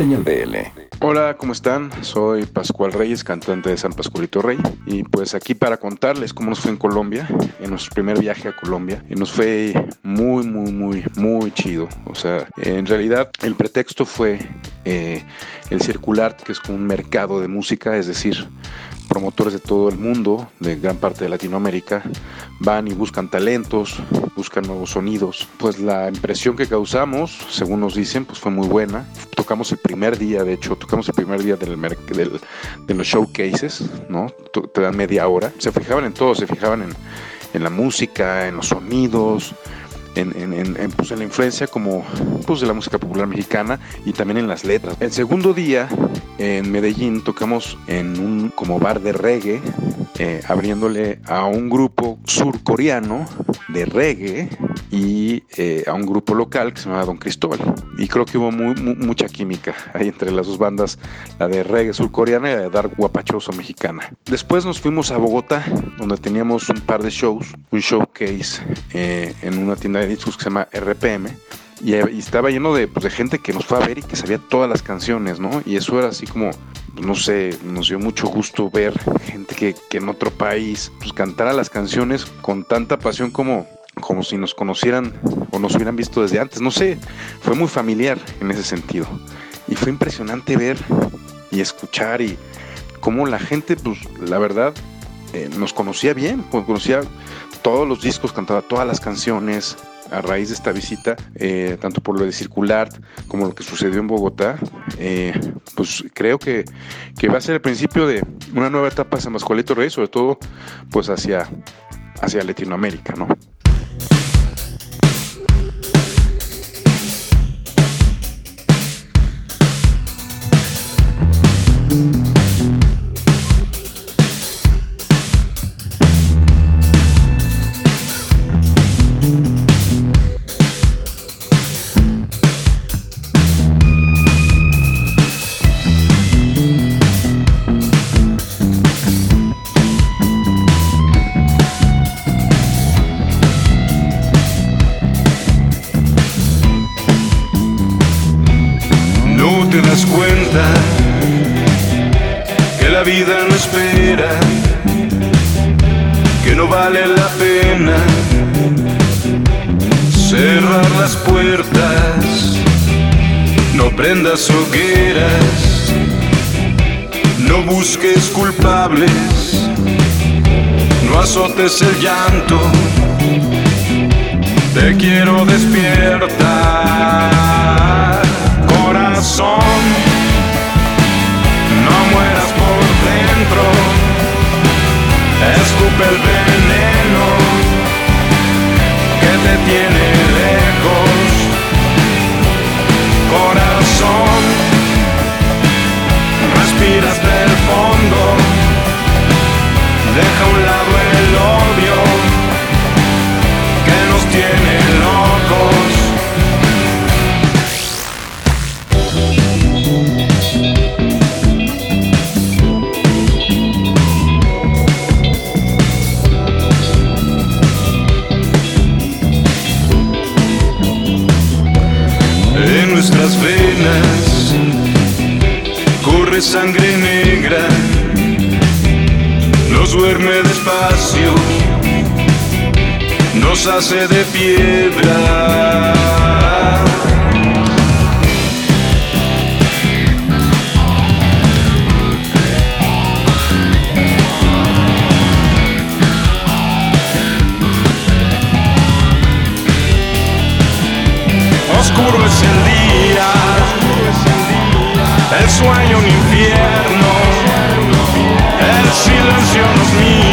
Señal BL. Hola, ¿cómo están? Soy Pascual Reyes, cantante de San Pascualito Rey. Y pues aquí para contarles cómo nos fue en Colombia, en nuestro primer viaje a Colombia. Y nos fue muy, muy, muy, muy chido. O sea, en realidad el pretexto fue eh, el Circular, que es como un mercado de música, es decir, promotores de todo el mundo, de gran parte de Latinoamérica, van y buscan talentos, buscan nuevos sonidos. Pues la impresión que causamos, según nos dicen, pues fue muy buena. Tocamos el primer día, de hecho, tocamos el primer día de los showcases, ¿no? Te dan media hora. Se fijaban en todo, se fijaban en la música, en los sonidos, en, en, pues en, la influencia como pues de la música popular mexicana y también en las letras. El segundo día en Medellín tocamos en un como bar de reggae, eh, abriéndole a un grupo surcoreano de reggae y eh, a un grupo local que se llama Don Cristóbal. Y creo que hubo mucha química ahí entre las dos bandas, la de reggae surcoreana y la de dark guapachoso mexicana. Después nos fuimos a Bogotá, donde teníamos un par de shows, un showcase eh, en una tienda de discos que se llama RPM. Y, estaba lleno de, pues, de gente que nos fue a ver y que sabía todas las canciones, ¿no? Y eso era así como, pues, no sé, nos dio mucho gusto ver gente que, que en otro país pues, cantara las canciones con tanta pasión como, como si nos conocieran o nos hubieran visto desde antes. No sé, fue muy familiar en ese sentido. Y fue impresionante ver y escuchar y cómo la gente, pues la verdad, eh, nos conocía bien, conocía todos los discos, cantaba todas las canciones. A raíz de esta visita, eh, tanto por lo de Circular como lo que sucedió en Bogotá, eh, pues creo que, que, va a ser el principio de una nueva etapa de San Mascualito Rey, sobre todo pues hacia, hacia Latinoamérica, ¿no? Hogueras, no busques culpables, no azotes el llanto, te quiero despierta, corazón, no mueras por dentro, escupe el veneno que te tiene lejos corazón. Respira hasta el fondo, deja a un lado el odio sangre negra, nos duerme despacio, nos hace de piedra. Oscuro es el día el sueño infierno, el silencio nos mira,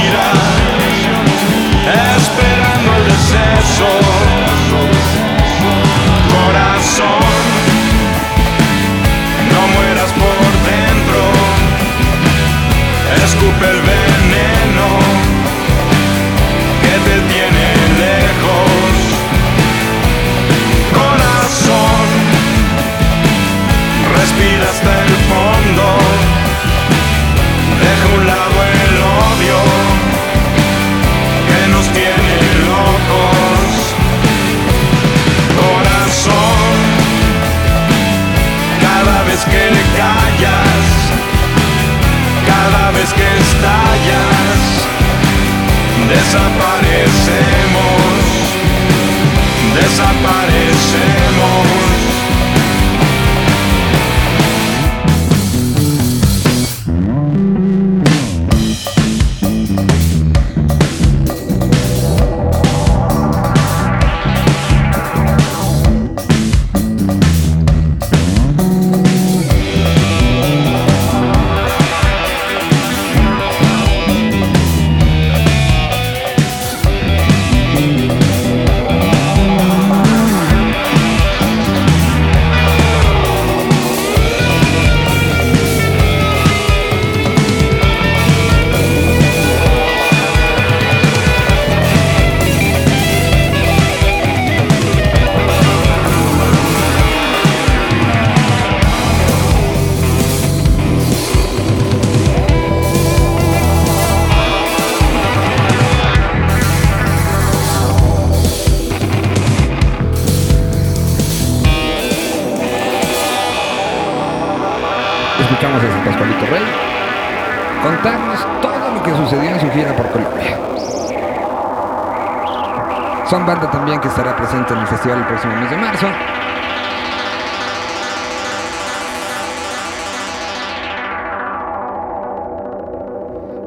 Son banda también que estará presente en el festival el próximo mes de marzo.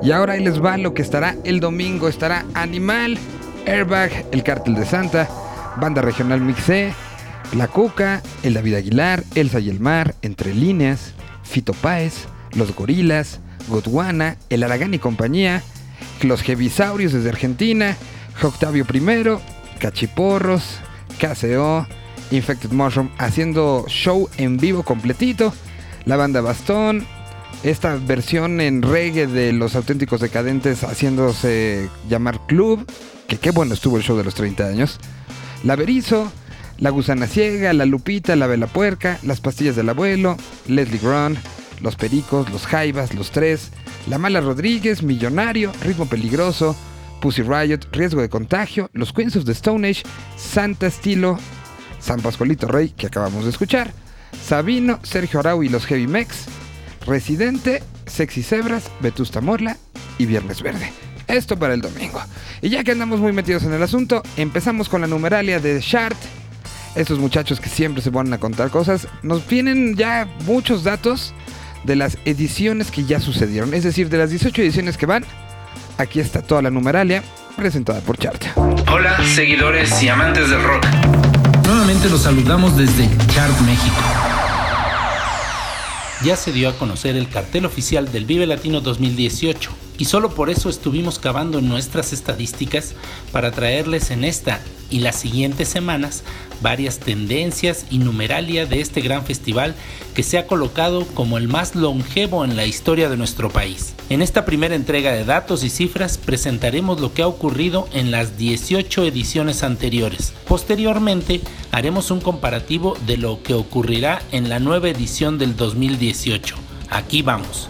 Y ahora ahí les va lo que estará el domingo. Estará Animal, Airbag, El Cártel de Santa, Banda Regional Mixé, La Cuca, El David Aguilar, Elsa y el Mar, Entre Líneas, Fito Páez, Los Gorilas, Godwana, El Aragán y compañía, Los Jevisaurios desde Argentina, Octavio I, Cachiporros, KCO, Infected Mushroom haciendo show en vivo completito, la banda Bastón, esta versión en reggae de los auténticos decadentes haciéndose llamar Club, que qué bueno estuvo el show de los 30 años, la Berizo, la Gusana Ciega, la Lupita, la Vela Puerca, las Pastillas del Abuelo, Leslie Grun, los Pericos, los Jaivas, los Tres, la Mala Rodríguez, Millonario, Ritmo Peligroso, Pussy Riot, Riesgo de Contagio, Los Queens of the Stone Age, Santa Estilo, San Pascualito Rey, que acabamos de escuchar, Sabino, Sergio Arau y los Heavy Mex, Residente, Sexy Zebras, Vetusta Morla y Viernes Verde. Esto para el domingo. Y ya que andamos muy metidos en el asunto, empezamos con la numeralia de Shart. Estos muchachos que siempre se ponen a contar cosas, nos vienen ya muchos datos de las ediciones que ya sucedieron. Es decir, de las 18 ediciones que van, Aquí está toda la numeralia presentada por Chart. Hola, seguidores y amantes del rock. Nuevamente los saludamos desde Chart México. Ya se dio a conocer el cartel oficial del Vive Latino 2018 y solo por eso estuvimos cavando nuestras estadísticas para traerles en esta y las siguientes semanas varias tendencias y numeralia de este gran festival que se ha colocado como el más longevo en la historia de nuestro país. En esta primera entrega de datos y cifras presentaremos lo que ha ocurrido en las 18 ediciones anteriores. Posteriormente haremos un comparativo de lo que ocurrirá en la nueva edición del 2018. Aquí vamos.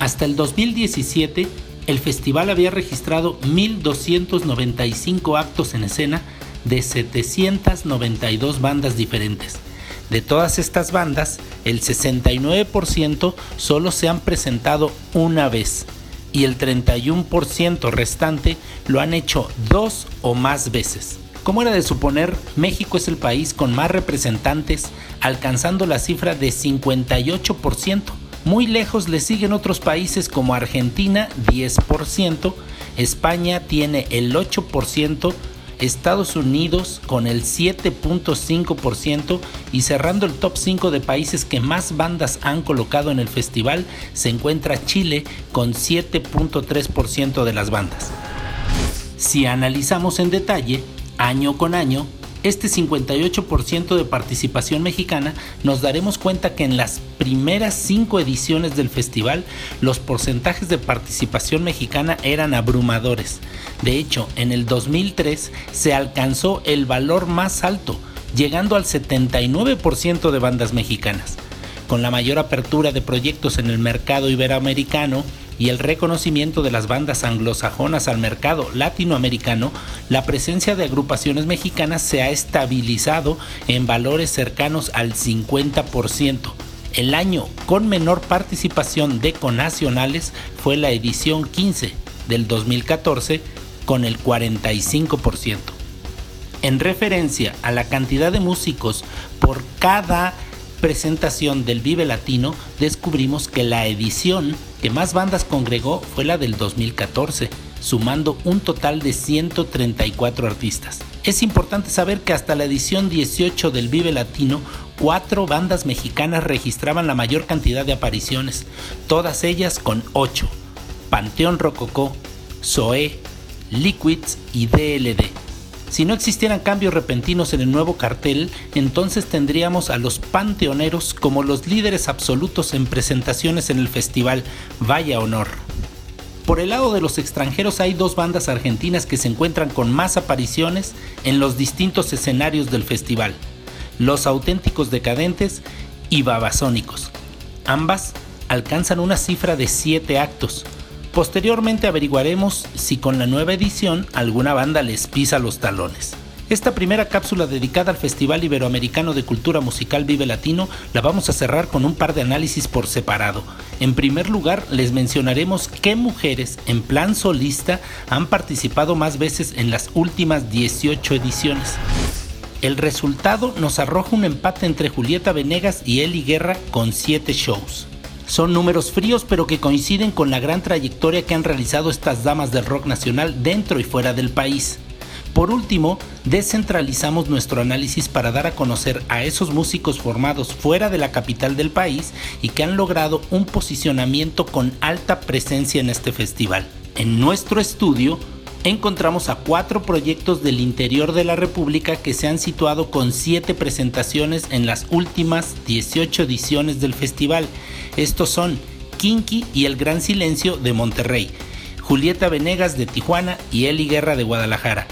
Hasta el 2017, el festival había registrado 1.295 actos en escena de 792 bandas diferentes. De todas estas bandas, el 69% solo se han presentado una vez y el 31% restante lo han hecho dos o más veces. Como era de suponer, México es el país con más representantes, alcanzando la cifra de 58%. Muy lejos le siguen otros países como Argentina 10%, España tiene el 8%, Estados Unidos con el 7.5% y cerrando el top 5 de países que más bandas han colocado en el festival se encuentra Chile con 7.3% de las bandas. Si analizamos en detalle, año con año, este 58% de participación mexicana, nos daremos cuenta que en las primeras cinco ediciones del festival los porcentajes de participación mexicana eran abrumadores. De hecho, en el 2003 se alcanzó el valor más alto, llegando al 79% de bandas mexicanas. Con la mayor apertura de proyectos en el mercado iberoamericano, y el reconocimiento de las bandas anglosajonas al mercado latinoamericano, la presencia de agrupaciones mexicanas se ha estabilizado en valores cercanos al 50%. El año con menor participación de conacionales fue la edición 15 del 2014 con el 45%. En referencia a la cantidad de músicos por cada presentación del Vive Latino, descubrimos que la edición que más bandas congregó fue la del 2014, sumando un total de 134 artistas. Es importante saber que hasta la edición 18 del Vive Latino, cuatro bandas mexicanas registraban la mayor cantidad de apariciones, todas ellas con 8. Panteón Rococó, Zoé, Liquids y DLD. Si no existieran cambios repentinos en el nuevo cartel, entonces tendríamos a los panteoneros como los líderes absolutos en presentaciones en el festival. Vaya honor. Por el lado de los extranjeros hay dos bandas argentinas que se encuentran con más apariciones en los distintos escenarios del festival. Los auténticos decadentes y babasónicos. Ambas alcanzan una cifra de 7 actos, Posteriormente averiguaremos si con la nueva edición alguna banda les pisa los talones. Esta primera cápsula dedicada al Festival Iberoamericano de Cultura Musical Vive Latino la vamos a cerrar con un par de análisis por separado. En primer lugar, les mencionaremos qué mujeres en plan solista han participado más veces en las últimas 18 ediciones. El resultado nos arroja un empate entre Julieta Venegas y Eli Guerra con 7 shows. Son números fríos pero que coinciden con la gran trayectoria que han realizado estas damas del rock nacional dentro y fuera del país. Por último, descentralizamos nuestro análisis para dar a conocer a esos músicos formados fuera de la capital del país y que han logrado un posicionamiento con alta presencia en este festival. En nuestro estudio encontramos a cuatro proyectos del interior de la República que se han situado con siete presentaciones en las últimas 18 ediciones del festival. Estos son Kinky y El Gran Silencio de Monterrey, Julieta Venegas de Tijuana y Eli Guerra de Guadalajara.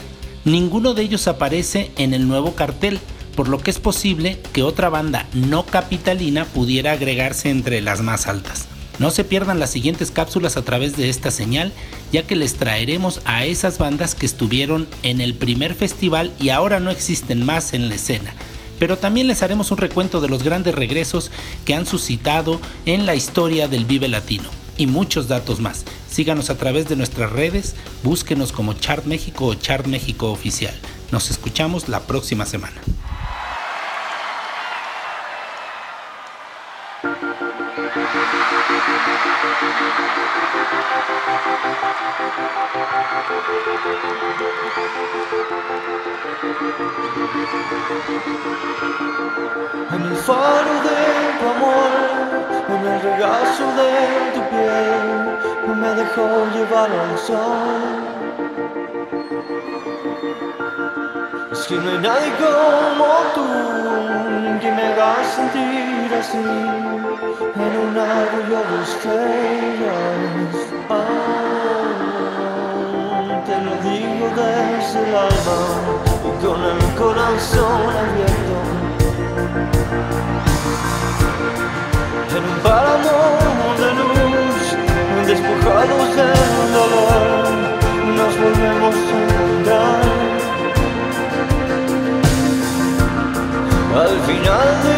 Ninguno de ellos aparece en el nuevo cartel, por lo que es posible que otra banda no capitalina pudiera agregarse entre las más altas. No se pierdan las siguientes cápsulas a través de esta señal, ya que les traeremos a esas bandas que estuvieron en el primer festival y ahora no existen más en la escena. Pero también les haremos un recuento de los grandes regresos que han suscitado en la historia del Vive Latino y muchos datos más. Síganos a través de nuestras redes, búsquenos como Chart México o Chart México Oficial. Nos escuchamos la próxima semana. Que no hay nadie como tú que me haga sentir así en un arroyo de estrellas. Ah, te lo digo desde el alma y con el corazón abierto. Al final del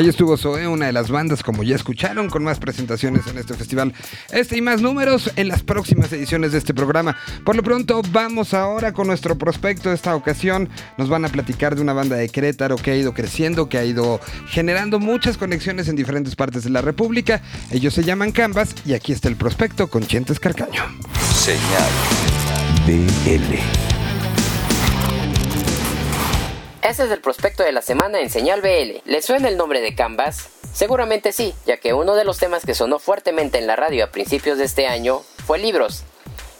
Ahí estuvo Zoe, una de las bandas, como ya escucharon, con más presentaciones en este festival. Este y más números en las próximas ediciones de este programa. Por lo pronto, vamos ahora con nuestro prospecto esta ocasión. Nos van a platicar de una banda de Querétaro que ha ido creciendo, que ha ido generando muchas conexiones en diferentes partes de la República. Ellos se llaman Canvas y aquí está el prospecto con Chentes Carcaño. Señal BL. Este es el prospecto de la semana en Señal BL. ¿Le suena el nombre de Canvas? Seguramente sí, ya que uno de los temas que sonó fuertemente en la radio a principios de este año fue Libros,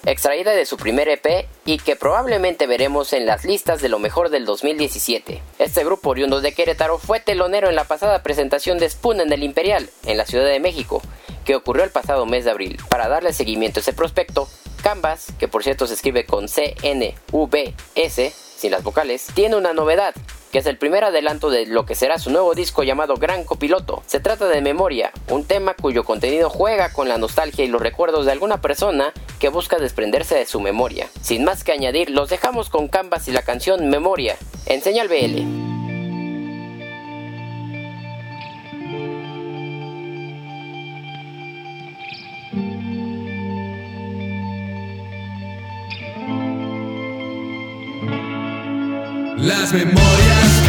extraída de su primer EP y que probablemente veremos en las listas de lo mejor del 2017. Este grupo oriundo de Querétaro fue telonero en la pasada presentación de Spoon en el Imperial, en la Ciudad de México, que ocurrió el pasado mes de abril. Para darle seguimiento a ese prospecto, Canvas, que por cierto se escribe con C-N-V-S, sin las vocales, tiene una novedad, que es el primer adelanto de lo que será su nuevo disco llamado Gran Copiloto. Se trata de Memoria, un tema cuyo contenido juega con la nostalgia y los recuerdos de alguna persona que busca desprenderse de su memoria. Sin más que añadir, los dejamos con Canvas y la canción Memoria, en Señal BL. Las memorias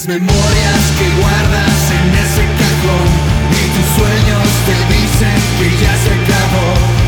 las memorias que guardas en ese cajón Y tus sueños te dicen que ya se acabó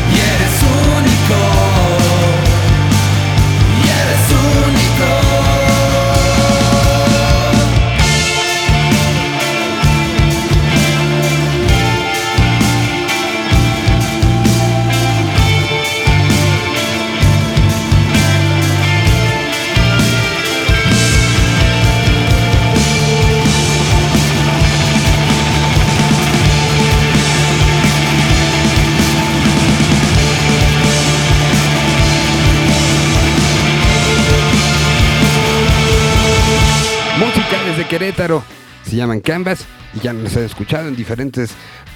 Querétaro. Se llaman Canvas y ya nos han escuchado en diferentes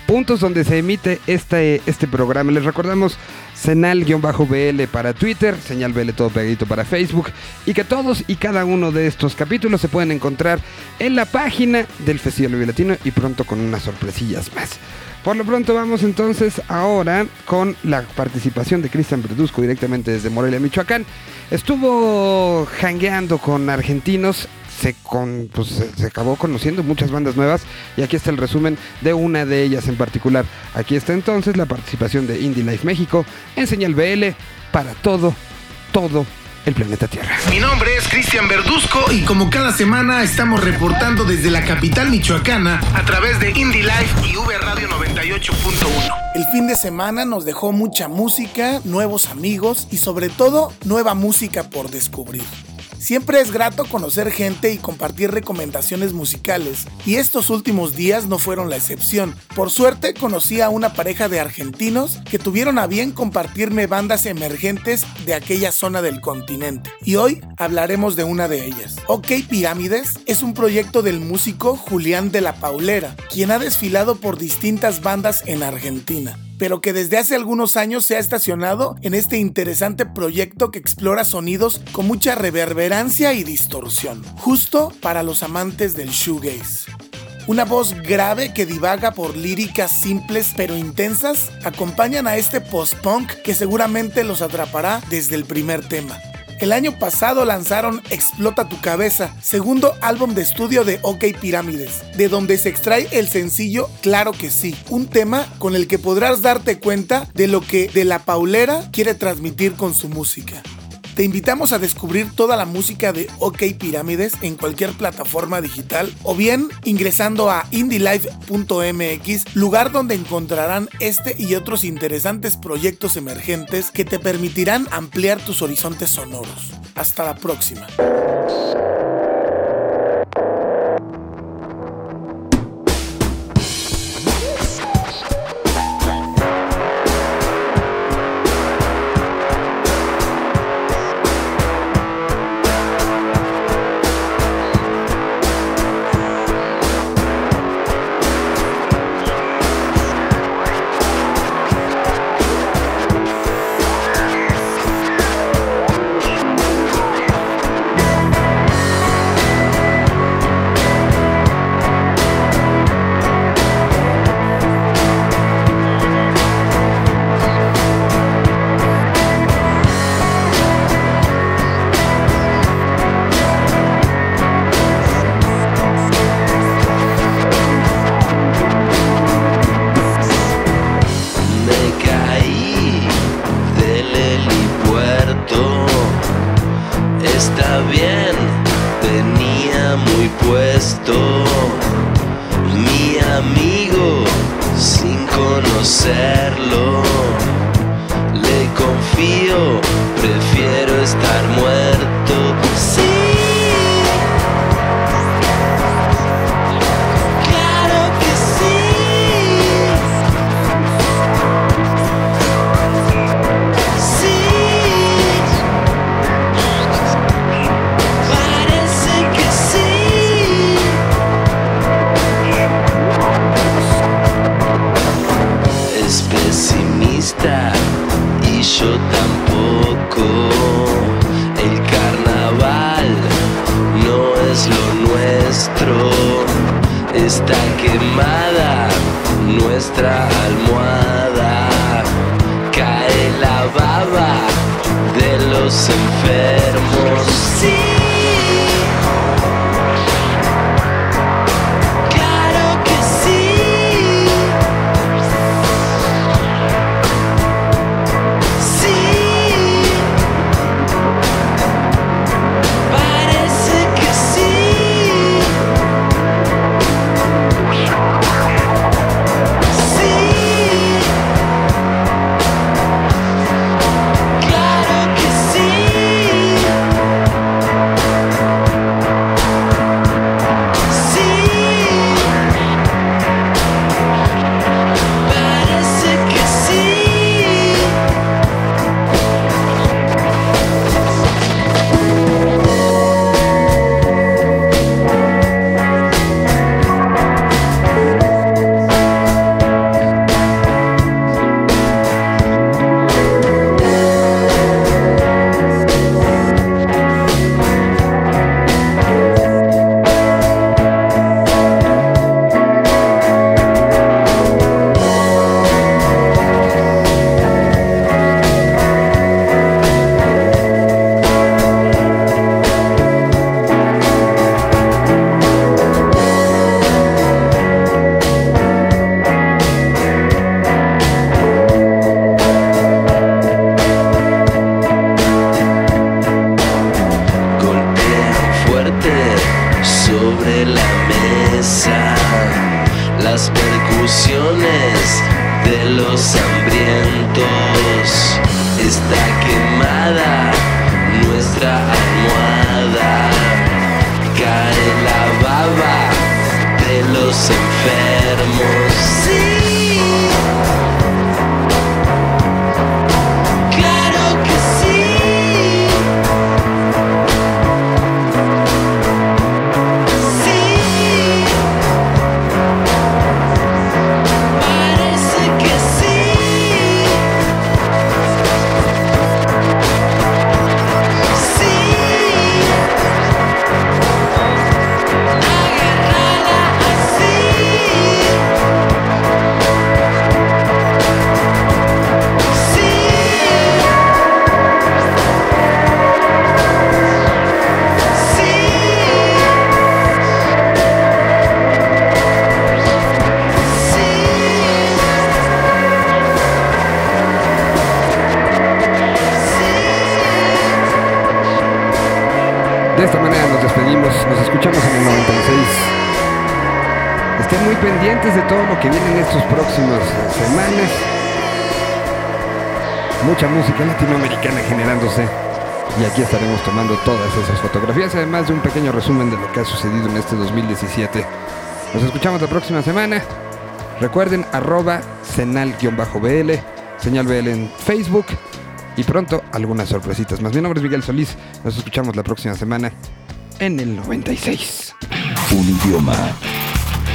puntos donde se emite este, este programa. Les recordamos Senal-BL para Twitter, Señal BL todo pegadito para Facebook y que todos y cada uno de estos capítulos se pueden encontrar en la página del Festival Latino y pronto con unas sorpresillas más. Por lo pronto vamos entonces ahora con la participación de Cristian Verduzco directamente desde Morelia, Michoacán. Estuvo jangueando con argentinos se, con, pues, se, se acabó conociendo muchas bandas nuevas y aquí está el resumen de una de ellas en particular. Aquí está entonces la participación de Indie Life México en Señal BL para todo, todo el planeta Tierra. Mi nombre es Cristian Verduzco y como cada semana estamos reportando desde la capital michoacana a través de Indie Life y V Radio 98.1. El fin de semana nos dejó mucha música, nuevos amigos y sobre todo nueva música por descubrir. Siempre es grato conocer gente y compartir recomendaciones musicales, y estos últimos días no fueron la excepción. Por suerte conocí a una pareja de argentinos que tuvieron a bien compartirme bandas emergentes de aquella zona del continente, y hoy hablaremos de una de ellas. OK Pirámides es un proyecto del músico Julián de la Paulera, quien ha desfilado por distintas bandas en Argentina pero que desde hace algunos años se ha estacionado en este interesante proyecto que explora sonidos con mucha reverberancia y distorsión, justo para los amantes del shoegaze. Una voz grave que divaga por líricas simples pero intensas acompañan a este post-punk que seguramente los atrapará desde el primer tema. El año pasado lanzaron Explota tu cabeza, segundo álbum de estudio de OK Pirámides, de donde se extrae el sencillo Claro que sí, un tema con el que podrás darte cuenta de lo que De La Paulera quiere transmitir con su música. Te invitamos a descubrir toda la música de OK Pirámides en cualquier plataforma digital o bien ingresando a indielife.mx, lugar donde encontrarán este y otros interesantes proyectos emergentes que te permitirán ampliar tus horizontes sonoros. Hasta la próxima. Está bien, tenía muy puesto. Mi amigo, sin conocerlo, le confío, prefiero estar muerto. Nuestra almohada cae la baba de los enfermos. Hambrientos. Está pendientes de todo lo que viene en estos próximos eh, semanas. Mucha música latinoamericana generándose. Y aquí estaremos tomando todas esas fotografías, además de un pequeño resumen de lo que ha sucedido en este 2017. Nos escuchamos la próxima semana. Recuerden arroba senal-bl, señal BL en Facebook y pronto algunas sorpresitas más. Mi nombre es Miguel Solís. Nos escuchamos la próxima semana en el 96. Un idioma.